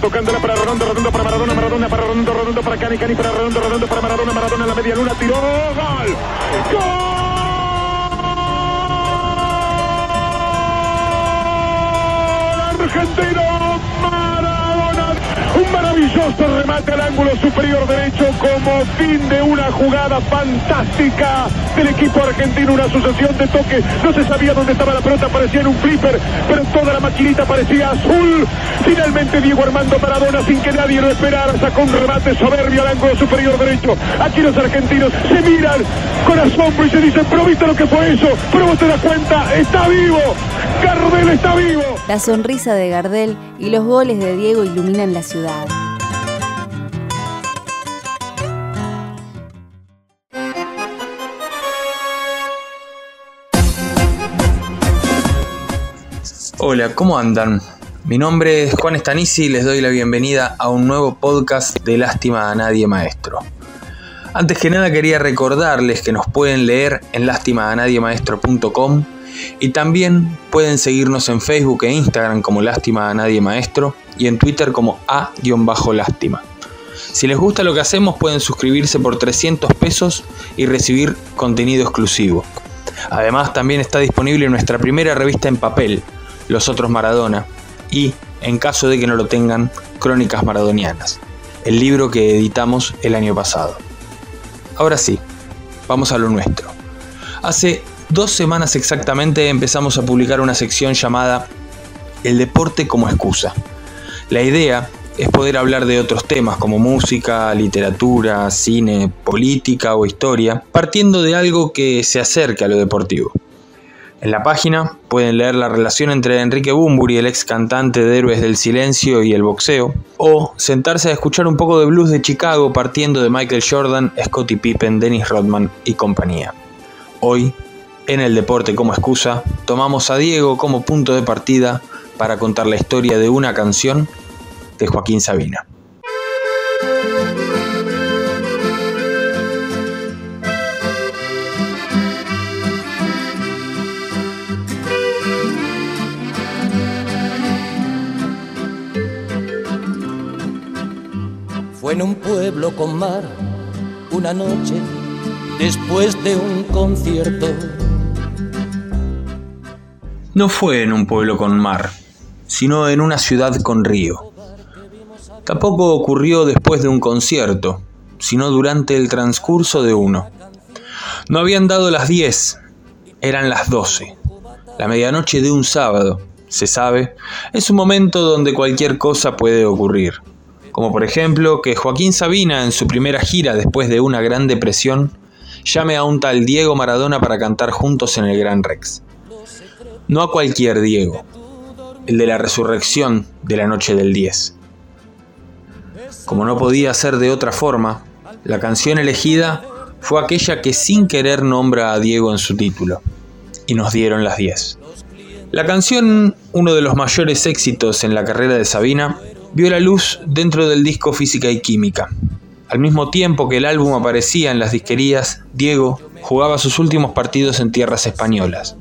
Tocándola para Redondo, Redondo para Maradona, Maradona para Redondo, Redondo para Cani, Cani para Redondo, Redondo para Maradona, Maradona en la media luna, tiró, gol, gol, argentino, un maravilloso remate al ángulo superior derecho como fin de una jugada fantástica del equipo argentino, una sucesión de toques, no se sabía dónde estaba la pelota, parecía en un flipper, pero toda la maquinita parecía azul. Finalmente Diego Armando Maradona, sin que nadie lo esperara, sacó un remate soberbio al ángulo superior derecho. Aquí los argentinos se miran con asombro y se dicen, pero viste lo que fue eso, pero vos te das cuenta, está vivo, Gardel está vivo. La sonrisa de Gardel y los goles de Diego iluminan la ciudad. Hola, ¿cómo andan? Mi nombre es Juan Estanisi y les doy la bienvenida a un nuevo podcast de Lástima a Nadie Maestro. Antes que nada quería recordarles que nos pueden leer en lastimaanadiemaestro.com y también pueden seguirnos en Facebook e Instagram como Lástima a Nadie Maestro y en Twitter como A-Lástima. Si les gusta lo que hacemos pueden suscribirse por 300 pesos y recibir contenido exclusivo. Además también está disponible nuestra primera revista en papel, Los Otros Maradona, y, en caso de que no lo tengan, Crónicas Maradonianas, el libro que editamos el año pasado. Ahora sí, vamos a lo nuestro. Hace dos semanas exactamente empezamos a publicar una sección llamada El deporte como excusa. La idea es poder hablar de otros temas como música, literatura, cine, política o historia, partiendo de algo que se acerque a lo deportivo. En la página pueden leer la relación entre Enrique Bumburi, el ex cantante de Héroes del Silencio y el boxeo, o sentarse a escuchar un poco de blues de Chicago partiendo de Michael Jordan, Scottie Pippen, Dennis Rodman y compañía. Hoy, en el deporte como excusa, tomamos a Diego como punto de partida para contar la historia de una canción de Joaquín Sabina. Fue en un pueblo con mar, una noche, después de un concierto. No fue en un pueblo con mar, sino en una ciudad con río. Tampoco ocurrió después de un concierto, sino durante el transcurso de uno. No habían dado las 10, eran las 12. La medianoche de un sábado, se sabe, es un momento donde cualquier cosa puede ocurrir. Como por ejemplo que Joaquín Sabina en su primera gira después de una gran depresión llame a un tal Diego Maradona para cantar juntos en el Gran Rex. No a cualquier Diego, el de la resurrección de la noche del 10. Como no podía ser de otra forma, la canción elegida fue aquella que sin querer nombra a Diego en su título, y nos dieron las 10. La canción, uno de los mayores éxitos en la carrera de Sabina, vio la luz dentro del disco Física y Química. Al mismo tiempo que el álbum aparecía en las disquerías, Diego jugaba sus últimos partidos en tierras españolas.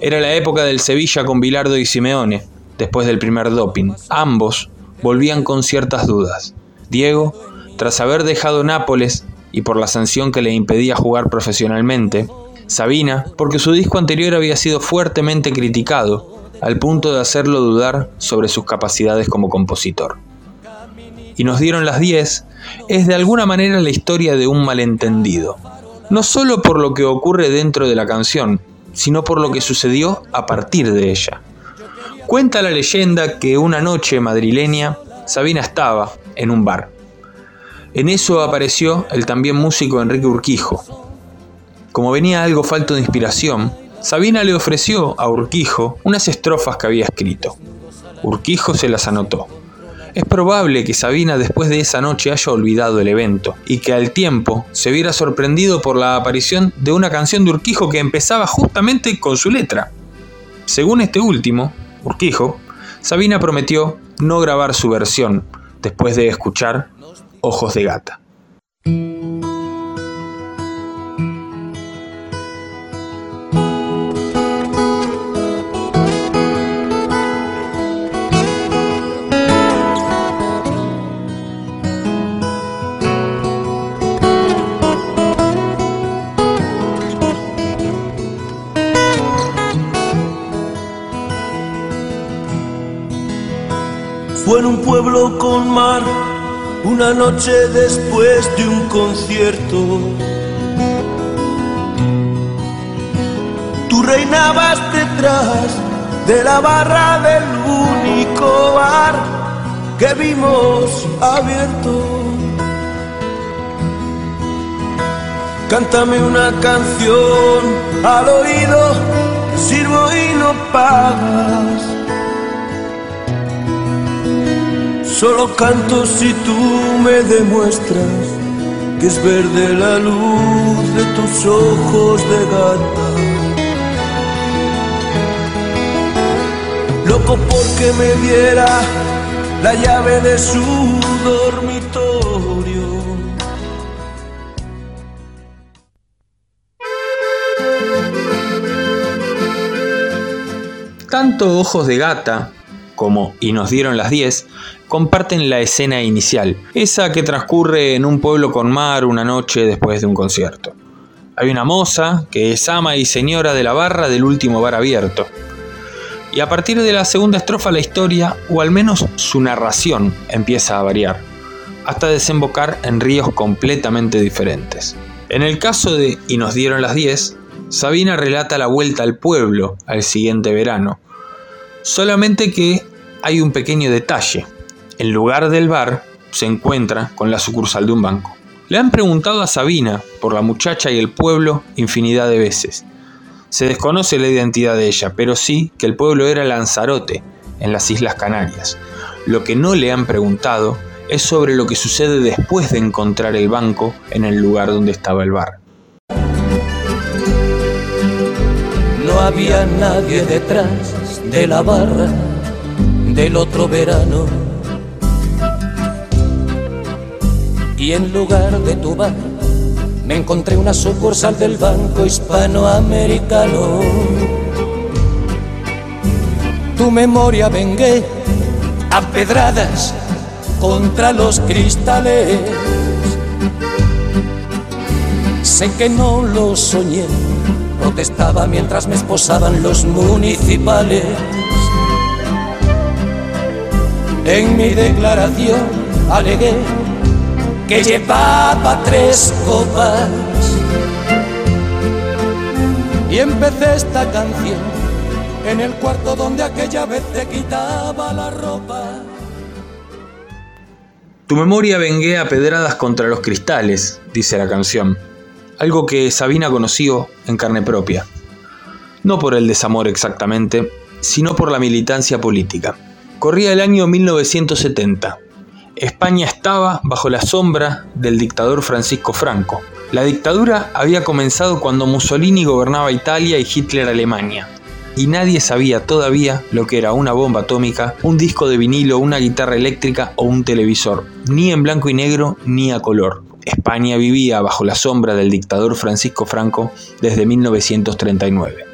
Era la época del Sevilla con Bilardo y Simeone, después del primer doping. Ambos volvían con ciertas dudas. Diego, tras haber dejado Nápoles y por la sanción que le impedía jugar profesionalmente, Sabina, porque su disco anterior había sido fuertemente criticado, al punto de hacerlo dudar sobre sus capacidades como compositor. Y nos dieron las 10 es de alguna manera la historia de un malentendido. no solo por lo que ocurre dentro de la canción, sino por lo que sucedió a partir de ella. Cuenta la leyenda que una noche madrileña, Sabina estaba en un bar. En eso apareció el también músico Enrique Urquijo. Como venía algo falto de inspiración, Sabina le ofreció a Urquijo unas estrofas que había escrito. Urquijo se las anotó. Es probable que Sabina después de esa noche haya olvidado el evento y que al tiempo se viera sorprendido por la aparición de una canción de Urquijo que empezaba justamente con su letra. Según este último, Urquijo, Sabina prometió no grabar su versión después de escuchar Ojos de Gata. Pueblo con mar, una noche después de un concierto. Tú reinabas detrás de la barra del único bar que vimos abierto. Cántame una canción al oído, sirvo y no pagas. Solo canto si tú me demuestras que es verde la luz de tus ojos de gata. Loco porque me diera la llave de su dormitorio. Tanto Ojos de Gata como Y nos dieron las 10 comparten la escena inicial, esa que transcurre en un pueblo con mar una noche después de un concierto. Hay una moza que es ama y señora de la barra del último bar abierto. Y a partir de la segunda estrofa la historia, o al menos su narración, empieza a variar, hasta desembocar en ríos completamente diferentes. En el caso de Y nos dieron las 10, Sabina relata la vuelta al pueblo al siguiente verano, solamente que hay un pequeño detalle. En lugar del bar, se encuentra con la sucursal de un banco. Le han preguntado a Sabina por la muchacha y el pueblo infinidad de veces. Se desconoce la identidad de ella, pero sí que el pueblo era Lanzarote, en las Islas Canarias. Lo que no le han preguntado es sobre lo que sucede después de encontrar el banco en el lugar donde estaba el bar. No había nadie detrás de la barra del otro verano y en lugar de tu bar me encontré una sucursal del Banco Hispanoamericano. Tu memoria vengué a pedradas contra los cristales. Sé que no lo soñé, protestaba mientras me esposaban los municipales. En mi declaración alegué que llevaba tres copas. Y empecé esta canción en el cuarto donde aquella vez te quitaba la ropa. Tu memoria vengué a pedradas contra los cristales, dice la canción, algo que Sabina conoció en carne propia. No por el desamor exactamente, sino por la militancia política. Corría el año 1970 España estaba bajo la sombra del dictador Francisco Franco. La dictadura había comenzado cuando Mussolini gobernaba Italia y Hitler Alemania. Y nadie sabía todavía lo que era una bomba atómica, un disco de vinilo, una guitarra eléctrica o un televisor, ni en blanco y negro ni a color. España vivía bajo la sombra del dictador Francisco Franco desde 1939.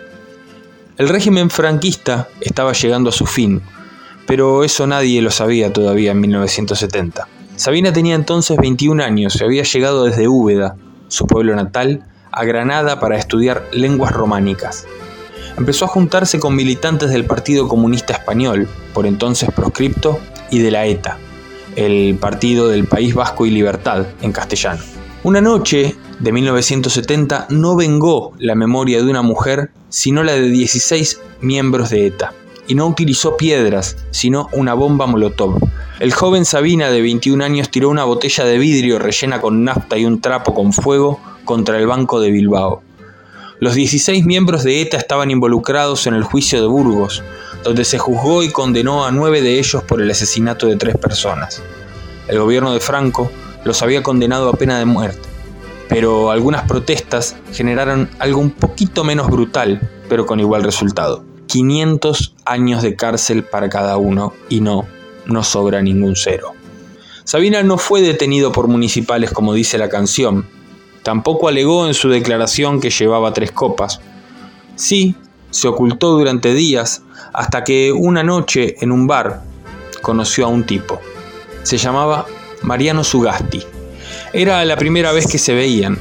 El régimen franquista estaba llegando a su fin, pero eso nadie lo sabía todavía en 1970. Sabina tenía entonces 21 años y había llegado desde Úbeda, su pueblo natal, a Granada para estudiar lenguas románicas. Empezó a juntarse con militantes del Partido Comunista Español, por entonces proscripto, y de la ETA, el Partido del País Vasco y Libertad, en castellano. Una noche, de 1970 no vengó la memoria de una mujer, sino la de 16 miembros de ETA, y no utilizó piedras, sino una bomba molotov. El joven Sabina de 21 años tiró una botella de vidrio rellena con nafta y un trapo con fuego contra el Banco de Bilbao. Los 16 miembros de ETA estaban involucrados en el juicio de Burgos, donde se juzgó y condenó a nueve de ellos por el asesinato de tres personas. El gobierno de Franco los había condenado a pena de muerte, pero algunas protestas generaron algo un poquito menos brutal, pero con igual resultado. 500 años de cárcel para cada uno y no, no sobra ningún cero. Sabina no fue detenido por municipales como dice la canción, tampoco alegó en su declaración que llevaba tres copas. Sí, se ocultó durante días hasta que una noche en un bar conoció a un tipo. Se llamaba Mariano Sugasti. Era la primera vez que se veían.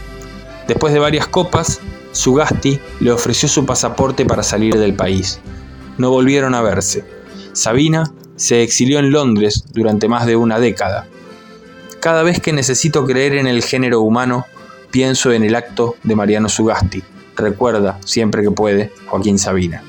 Después de varias copas, Sugasti le ofreció su pasaporte para salir del país. No volvieron a verse. Sabina se exilió en Londres durante más de una década. Cada vez que necesito creer en el género humano, pienso en el acto de Mariano Sugasti. Recuerda, siempre que puede, Joaquín Sabina.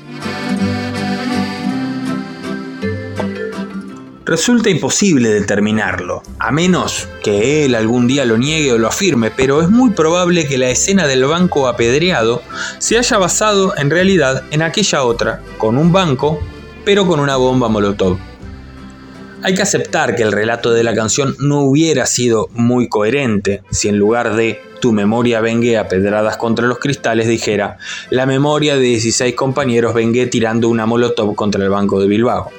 Resulta imposible determinarlo, a menos que él algún día lo niegue o lo afirme, pero es muy probable que la escena del banco apedreado se haya basado en realidad en aquella otra, con un banco, pero con una bomba molotov. Hay que aceptar que el relato de la canción no hubiera sido muy coherente si en lugar de tu memoria vengue a pedradas contra los cristales dijera la memoria de 16 compañeros vengue tirando una molotov contra el banco de Bilbao.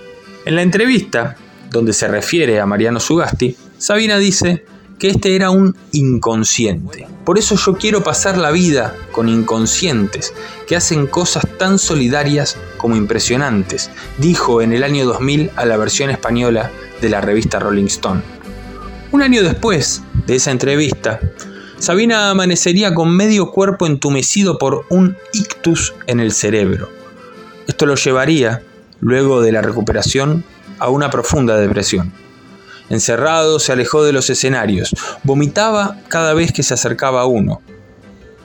En la entrevista, donde se refiere a Mariano Sugasti, Sabina dice que este era un inconsciente. Por eso yo quiero pasar la vida con inconscientes que hacen cosas tan solidarias como impresionantes, dijo en el año 2000 a la versión española de la revista Rolling Stone. Un año después de esa entrevista, Sabina amanecería con medio cuerpo entumecido por un ictus en el cerebro. Esto lo llevaría, luego de la recuperación, a una profunda depresión. Encerrado, se alejó de los escenarios, vomitaba cada vez que se acercaba a uno.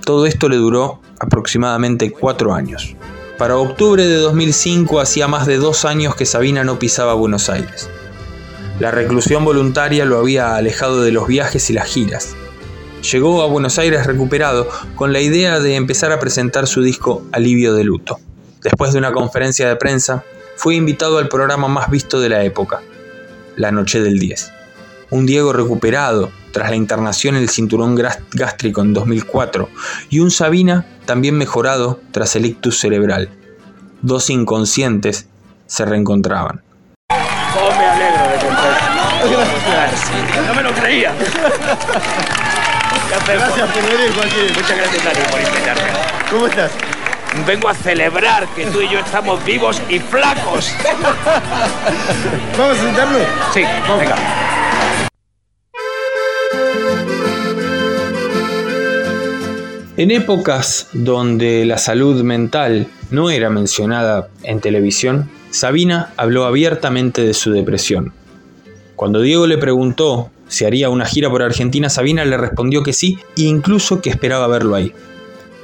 Todo esto le duró aproximadamente cuatro años. Para octubre de 2005 hacía más de dos años que Sabina no pisaba Buenos Aires. La reclusión voluntaria lo había alejado de los viajes y las giras. Llegó a Buenos Aires recuperado con la idea de empezar a presentar su disco Alivio de Luto. Después de una conferencia de prensa, fue invitado al programa más visto de la época, La Noche del 10. Un Diego recuperado tras la internación en el cinturón gástrico en 2004 y un Sabina también mejorado tras el ictus cerebral. Dos inconscientes se reencontraban. Oh, me alegro de No me lo creía. Gracias por venir, Joaquín. Muchas gracias, Dani, por invitarme. ¿Cómo estás? Vengo a celebrar que tú y yo estamos vivos y flacos. ¿Vamos a sentarnos? Sí, venga. En épocas donde la salud mental no era mencionada en televisión, Sabina habló abiertamente de su depresión. Cuando Diego le preguntó si haría una gira por Argentina, Sabina le respondió que sí e incluso que esperaba verlo ahí.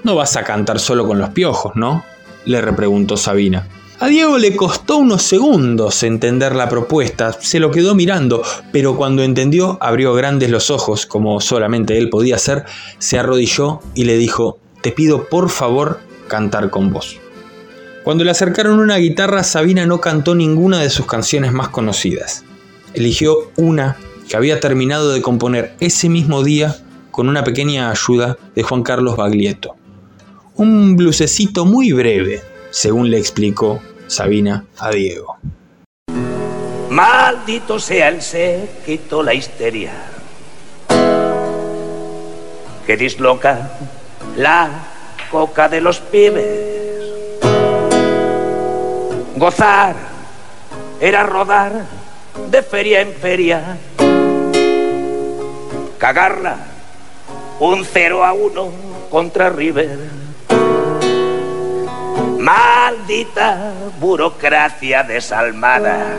No vas a cantar solo con los piojos, ¿no? le repreguntó Sabina. A Diego le costó unos segundos entender la propuesta, se lo quedó mirando, pero cuando entendió abrió grandes los ojos, como solamente él podía hacer, se arrodilló y le dijo, te pido por favor cantar con vos. Cuando le acercaron una guitarra, Sabina no cantó ninguna de sus canciones más conocidas. Eligió una que había terminado de componer ese mismo día con una pequeña ayuda de Juan Carlos Baglietto un blusecito muy breve, según le explicó Sabina a Diego. Maldito sea el séquito, la histeria que disloca la coca de los pibes. Gozar era rodar de feria en feria, cagarla un cero a uno contra River Maldita burocracia desalmada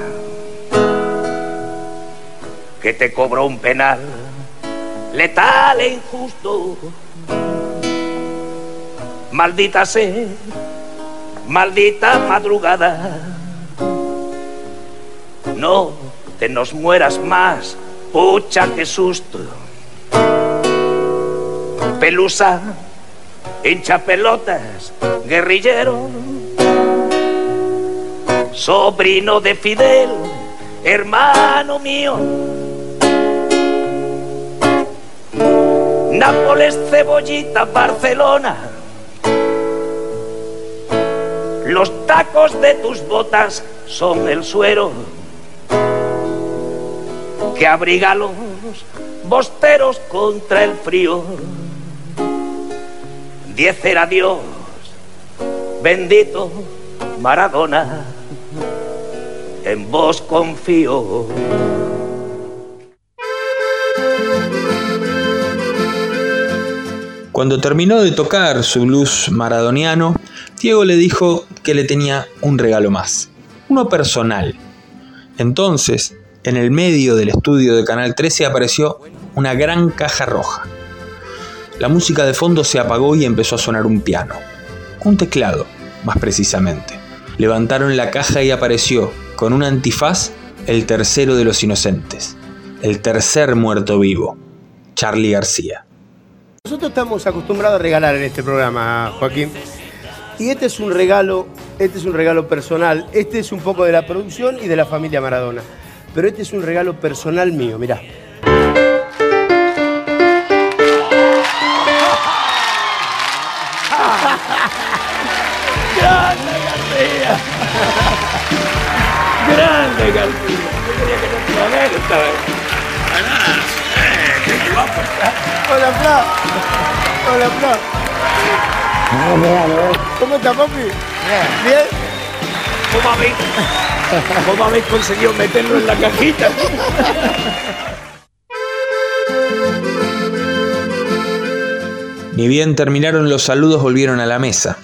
que te cobró un penal letal e injusto Maldita sea, maldita madrugada. No te nos mueras más, pucha que susto. Pelusa, hincha pelotas, guerrillero, sobrino de Fidel, hermano mío. Nápoles, Cebollita, Barcelona. Los tacos de tus botas son el suero que abriga los bosteros contra el frío. Diez era Dios, bendito Maradona, en vos confío. Cuando terminó de tocar su blues maradoniano, Diego le dijo que le tenía un regalo más, uno personal. Entonces, en el medio del estudio de Canal 13 apareció una gran caja roja. La música de fondo se apagó y empezó a sonar un piano, un teclado, más precisamente. Levantaron la caja y apareció, con un antifaz, el tercero de los inocentes, el tercer muerto vivo, Charlie García. Nosotros estamos acostumbrados a regalar en este programa, Joaquín. Y este es un regalo, este es un regalo personal. Este es un poco de la producción y de la familia Maradona. Pero este es un regalo personal mío, mirá. ¡Grande García! Yo quería que no te iba a ver esta vez. ¡Qué guapo está! Hola, Fla. Hola, Fla. ¿Cómo está, papi? Bien. ¿Cómo habéis, cómo habéis conseguido meterlo en la cajita? Ni bien terminaron los saludos volvieron a la mesa.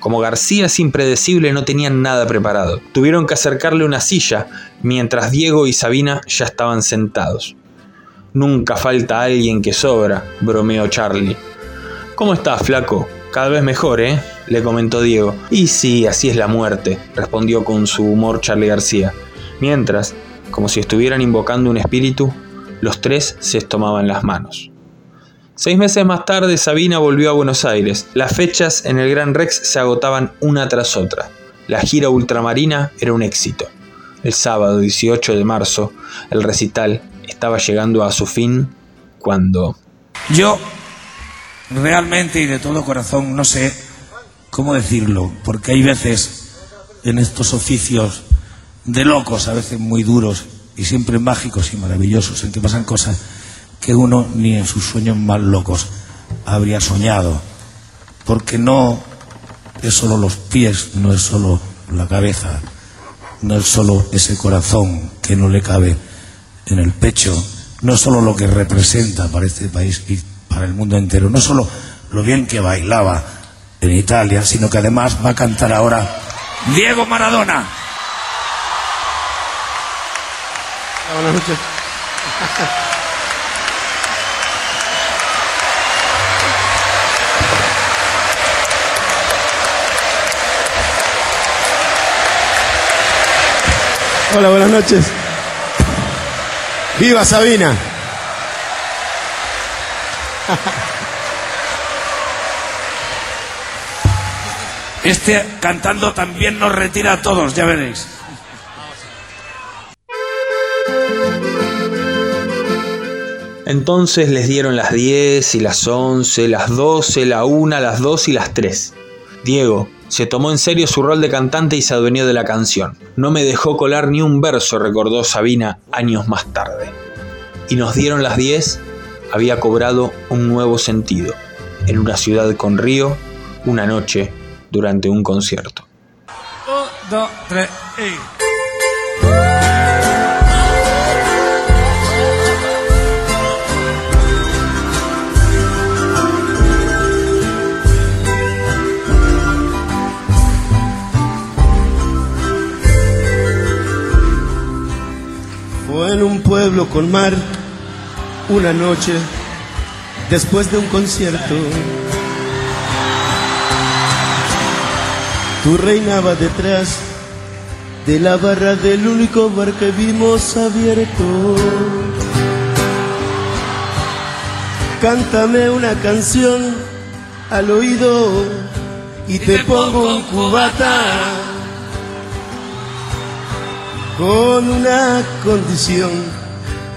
Como García es impredecible no tenían nada preparado. Tuvieron que acercarle una silla mientras Diego y Sabina ya estaban sentados. Nunca falta alguien que sobra, bromeó Charlie. ¿Cómo estás, flaco? Cada vez mejor, ¿eh? le comentó Diego. Y sí, así es la muerte, respondió con su humor Charlie García. Mientras, como si estuvieran invocando un espíritu, los tres se tomaban las manos. Seis meses más tarde, Sabina volvió a Buenos Aires. Las fechas en el Gran Rex se agotaban una tras otra. La gira ultramarina era un éxito. El sábado 18 de marzo, el recital estaba llegando a su fin cuando... Yo realmente y de todo corazón no sé cómo decirlo, porque hay veces en estos oficios de locos, a veces muy duros y siempre mágicos y maravillosos, en que pasan cosas que uno ni en sus sueños más locos habría soñado, porque no es solo los pies, no es solo la cabeza, no es solo ese corazón que no le cabe en el pecho, no es solo lo que representa para este país y para el mundo entero, no es solo lo bien que bailaba en Italia, sino que además va a cantar ahora Diego Maradona. Buenas noches. Hola, buenas noches. ¡Viva Sabina! Este cantando también nos retira a todos, ya veréis. Entonces les dieron las 10 y las 11, las 12, la 1, las 2 y las 3. Diego se tomó en serio su rol de cantante y se adueñó de la canción. No me dejó colar ni un verso, recordó Sabina años más tarde. Y nos dieron las 10, había cobrado un nuevo sentido. En una ciudad con río, una noche durante un concierto. Un, dos, tres, y... pueblo con mar, una noche, después de un concierto. Tú reinabas detrás de la barra del único bar que vimos abierto. Cántame una canción al oído y te pongo un cubata con una condición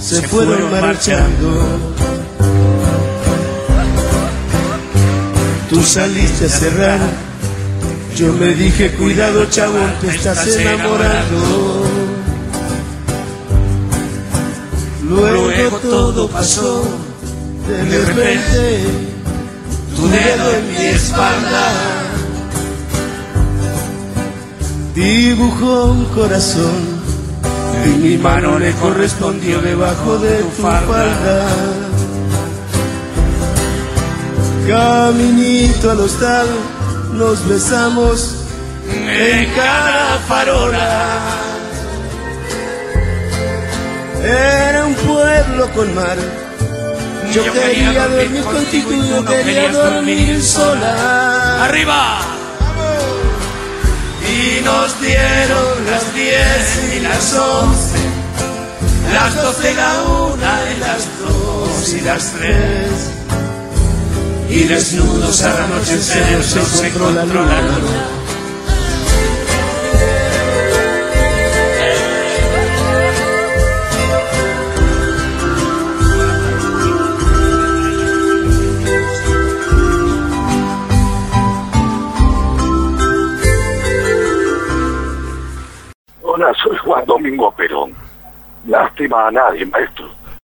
se fueron marchando. Tú saliste a cerrar, yo me dije, cuidado chavo, te estás enamorando. Luego todo pasó, de repente, tu dedo en mi espalda. Dibujó un corazón y mi mano le correspondió debajo de tu falda. Caminito al hostal, nos besamos en cada farola. Era un pueblo con mar. Yo, quería, dormir contigo y yo quería dormir sola. ¡Arriba! Y nos dieron las diez y las once, las doce, la una y las dos y las tres. Y desnudos a la noche se se encontró la luna. Juan Domingo Perón. Lástima a nadie, maestro.